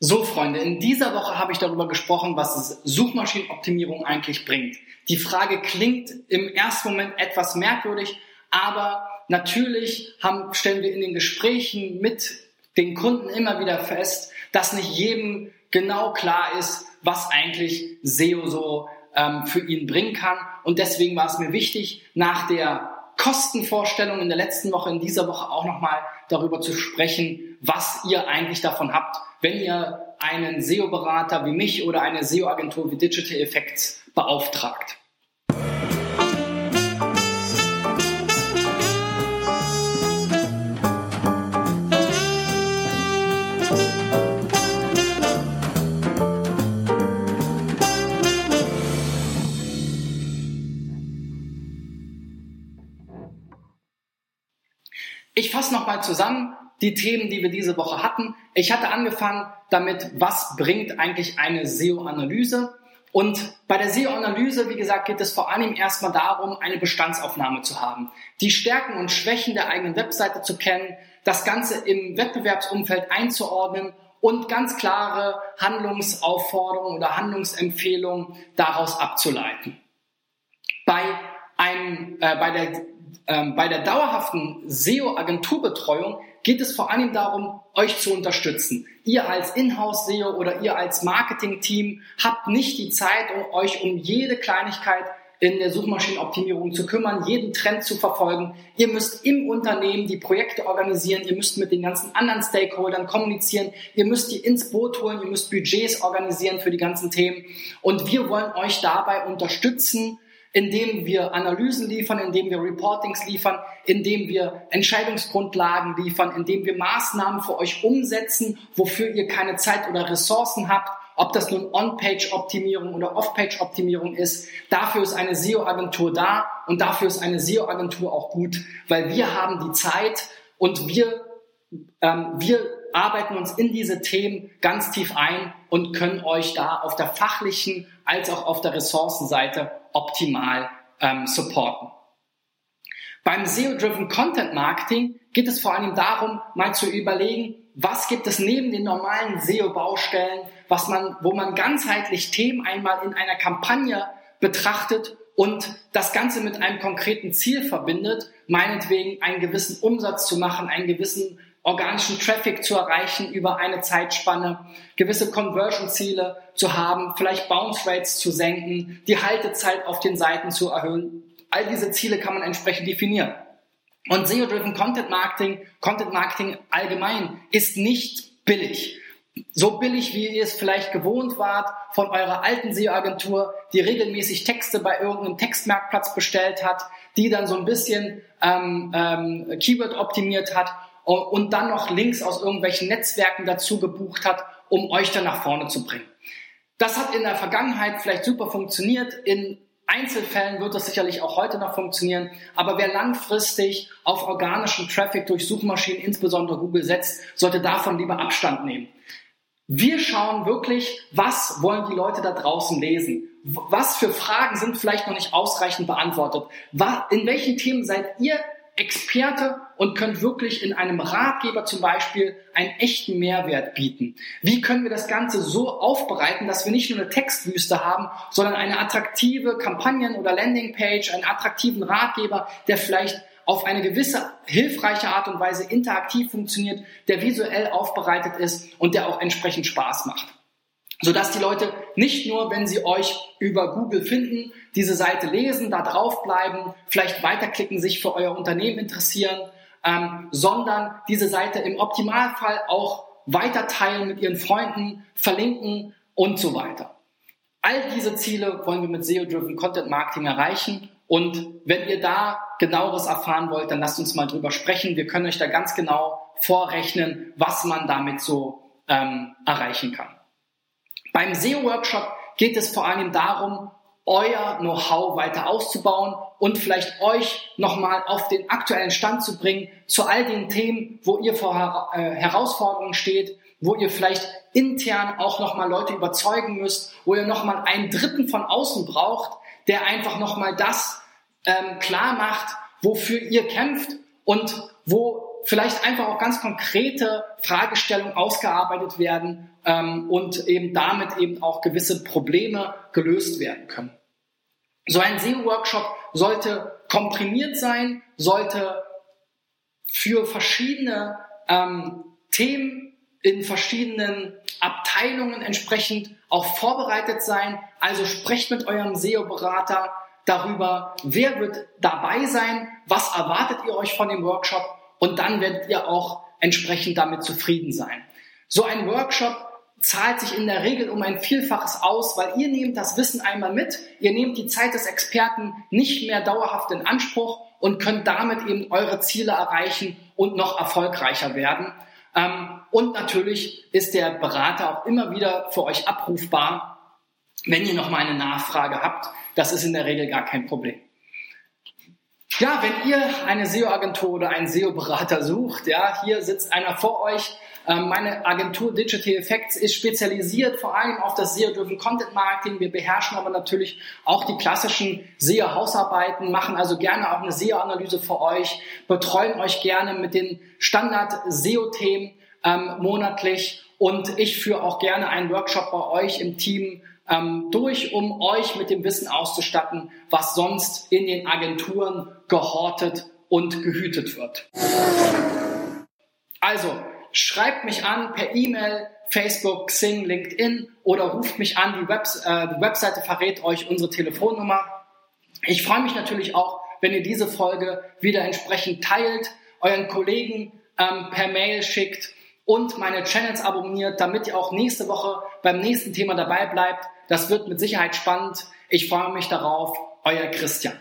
So, Freunde, in dieser Woche habe ich darüber gesprochen, was Suchmaschinenoptimierung eigentlich bringt. Die Frage klingt im ersten Moment etwas merkwürdig, aber natürlich haben, stellen wir in den Gesprächen mit den Kunden immer wieder fest, dass nicht jedem genau klar ist, was eigentlich SEO so ähm, für ihn bringen kann. Und deswegen war es mir wichtig, nach der Kostenvorstellung in der letzten Woche, in dieser Woche auch nochmal darüber zu sprechen, was ihr eigentlich davon habt, wenn ihr einen SEO-Berater wie mich oder eine SEO-Agentur wie Digital Effects beauftragt. Ich fasse nochmal zusammen die Themen, die wir diese Woche hatten. Ich hatte angefangen damit, was bringt eigentlich eine SEO-Analyse? Und bei der SEO-Analyse, wie gesagt, geht es vor allem erstmal darum, eine Bestandsaufnahme zu haben, die Stärken und Schwächen der eigenen Webseite zu kennen, das Ganze im Wettbewerbsumfeld einzuordnen und ganz klare Handlungsaufforderungen oder Handlungsempfehlungen daraus abzuleiten. Bei, einem, äh, bei der ähm, bei der dauerhaften SEO-Agenturbetreuung geht es vor allem darum, euch zu unterstützen. Ihr als Inhouse-SEO oder ihr als Marketing-Team habt nicht die Zeit, um euch um jede Kleinigkeit in der Suchmaschinenoptimierung zu kümmern, jeden Trend zu verfolgen. Ihr müsst im Unternehmen die Projekte organisieren, ihr müsst mit den ganzen anderen Stakeholdern kommunizieren, ihr müsst die ins Boot holen, ihr müsst Budgets organisieren für die ganzen Themen. Und wir wollen euch dabei unterstützen, indem wir Analysen liefern, indem wir Reportings liefern, indem wir Entscheidungsgrundlagen liefern, indem wir Maßnahmen für euch umsetzen, wofür ihr keine Zeit oder Ressourcen habt, ob das nun On-Page-Optimierung oder Off-Page-Optimierung ist. Dafür ist eine SEO-Agentur da und dafür ist eine SEO-Agentur auch gut, weil wir haben die Zeit und wir, ähm, wir arbeiten uns in diese Themen ganz tief ein und können euch da auf der fachlichen als auch auf der Ressourcenseite optimal ähm, supporten. Beim SEO-Driven Content Marketing geht es vor allem darum, mal zu überlegen, was gibt es neben den normalen SEO-Baustellen, was man, wo man ganzheitlich Themen einmal in einer Kampagne betrachtet und das Ganze mit einem konkreten Ziel verbindet, meinetwegen einen gewissen Umsatz zu machen, einen gewissen organischen Traffic zu erreichen über eine Zeitspanne, gewisse Conversion-Ziele zu haben, vielleicht Bounce Rates zu senken, die Haltezeit auf den Seiten zu erhöhen. All diese Ziele kann man entsprechend definieren. Und SEO-Driven Content Marketing, Content Marketing allgemein ist nicht billig. So billig, wie ihr es vielleicht gewohnt wart von eurer alten SEO-Agentur, die regelmäßig Texte bei irgendeinem Textmarktplatz bestellt hat, die dann so ein bisschen ähm, ähm, Keyword optimiert hat und dann noch Links aus irgendwelchen Netzwerken dazu gebucht hat, um euch dann nach vorne zu bringen. Das hat in der Vergangenheit vielleicht super funktioniert. In Einzelfällen wird das sicherlich auch heute noch funktionieren. Aber wer langfristig auf organischen Traffic durch Suchmaschinen, insbesondere Google, setzt, sollte davon lieber Abstand nehmen. Wir schauen wirklich, was wollen die Leute da draußen lesen? Was für Fragen sind vielleicht noch nicht ausreichend beantwortet? In welchen Themen seid ihr Experte und könnt wirklich in einem Ratgeber zum Beispiel einen echten Mehrwert bieten. Wie können wir das Ganze so aufbereiten, dass wir nicht nur eine Textwüste haben, sondern eine attraktive Kampagnen- oder Landingpage, einen attraktiven Ratgeber, der vielleicht auf eine gewisse hilfreiche Art und Weise interaktiv funktioniert, der visuell aufbereitet ist und der auch entsprechend Spaß macht sodass die Leute nicht nur, wenn sie euch über Google finden, diese Seite lesen, da draufbleiben, vielleicht weiterklicken, sich für euer Unternehmen interessieren, ähm, sondern diese Seite im Optimalfall auch weiter teilen mit ihren Freunden, verlinken und so weiter. All diese Ziele wollen wir mit SEO-Driven Content Marketing erreichen. Und wenn ihr da genaueres erfahren wollt, dann lasst uns mal drüber sprechen. Wir können euch da ganz genau vorrechnen, was man damit so ähm, erreichen kann. Beim SEO-Workshop geht es vor allem darum, euer Know-how weiter auszubauen und vielleicht euch nochmal auf den aktuellen Stand zu bringen zu all den Themen, wo ihr vor äh, Herausforderungen steht, wo ihr vielleicht intern auch nochmal Leute überzeugen müsst, wo ihr nochmal einen Dritten von außen braucht, der einfach nochmal das ähm, klar macht, wofür ihr kämpft und wo vielleicht einfach auch ganz konkrete Fragestellungen ausgearbeitet werden ähm, und eben damit eben auch gewisse Probleme gelöst werden können. So ein SEO-Workshop sollte komprimiert sein, sollte für verschiedene ähm, Themen in verschiedenen Abteilungen entsprechend auch vorbereitet sein. Also sprecht mit eurem SEO-Berater darüber, wer wird dabei sein, was erwartet ihr euch von dem Workshop und dann werdet ihr auch entsprechend damit zufrieden sein. So ein Workshop zahlt sich in der Regel um ein Vielfaches aus, weil ihr nehmt das Wissen einmal mit, ihr nehmt die Zeit des Experten nicht mehr dauerhaft in Anspruch und könnt damit eben eure Ziele erreichen und noch erfolgreicher werden. Ähm, und natürlich ist der Berater auch immer wieder für euch abrufbar, wenn ihr noch mal eine Nachfrage habt. Das ist in der Regel gar kein Problem. Ja, wenn ihr eine SEO-Agentur oder einen SEO-Berater sucht, ja, hier sitzt einer vor euch. Ähm, meine Agentur Digital Effects ist spezialisiert vor allem auf das SEO-driven Content Marketing. Wir beherrschen aber natürlich auch die klassischen SEO-Hausarbeiten, machen also gerne auch eine SEO-Analyse für euch, betreuen euch gerne mit den Standard-SEO-Themen ähm, monatlich und ich führe auch gerne einen Workshop bei euch im Team ähm, durch, um euch mit dem Wissen auszustatten, was sonst in den Agenturen gehortet und gehütet wird. Also, schreibt mich an per E-Mail, Facebook, Xing, LinkedIn oder ruft mich an. Die, Webs äh, die Webseite verrät euch unsere Telefonnummer. Ich freue mich natürlich auch, wenn ihr diese Folge wieder entsprechend teilt, euren Kollegen ähm, per Mail schickt und meine Channels abonniert, damit ihr auch nächste Woche beim nächsten Thema dabei bleibt. Das wird mit Sicherheit spannend. Ich freue mich darauf. Euer Christian.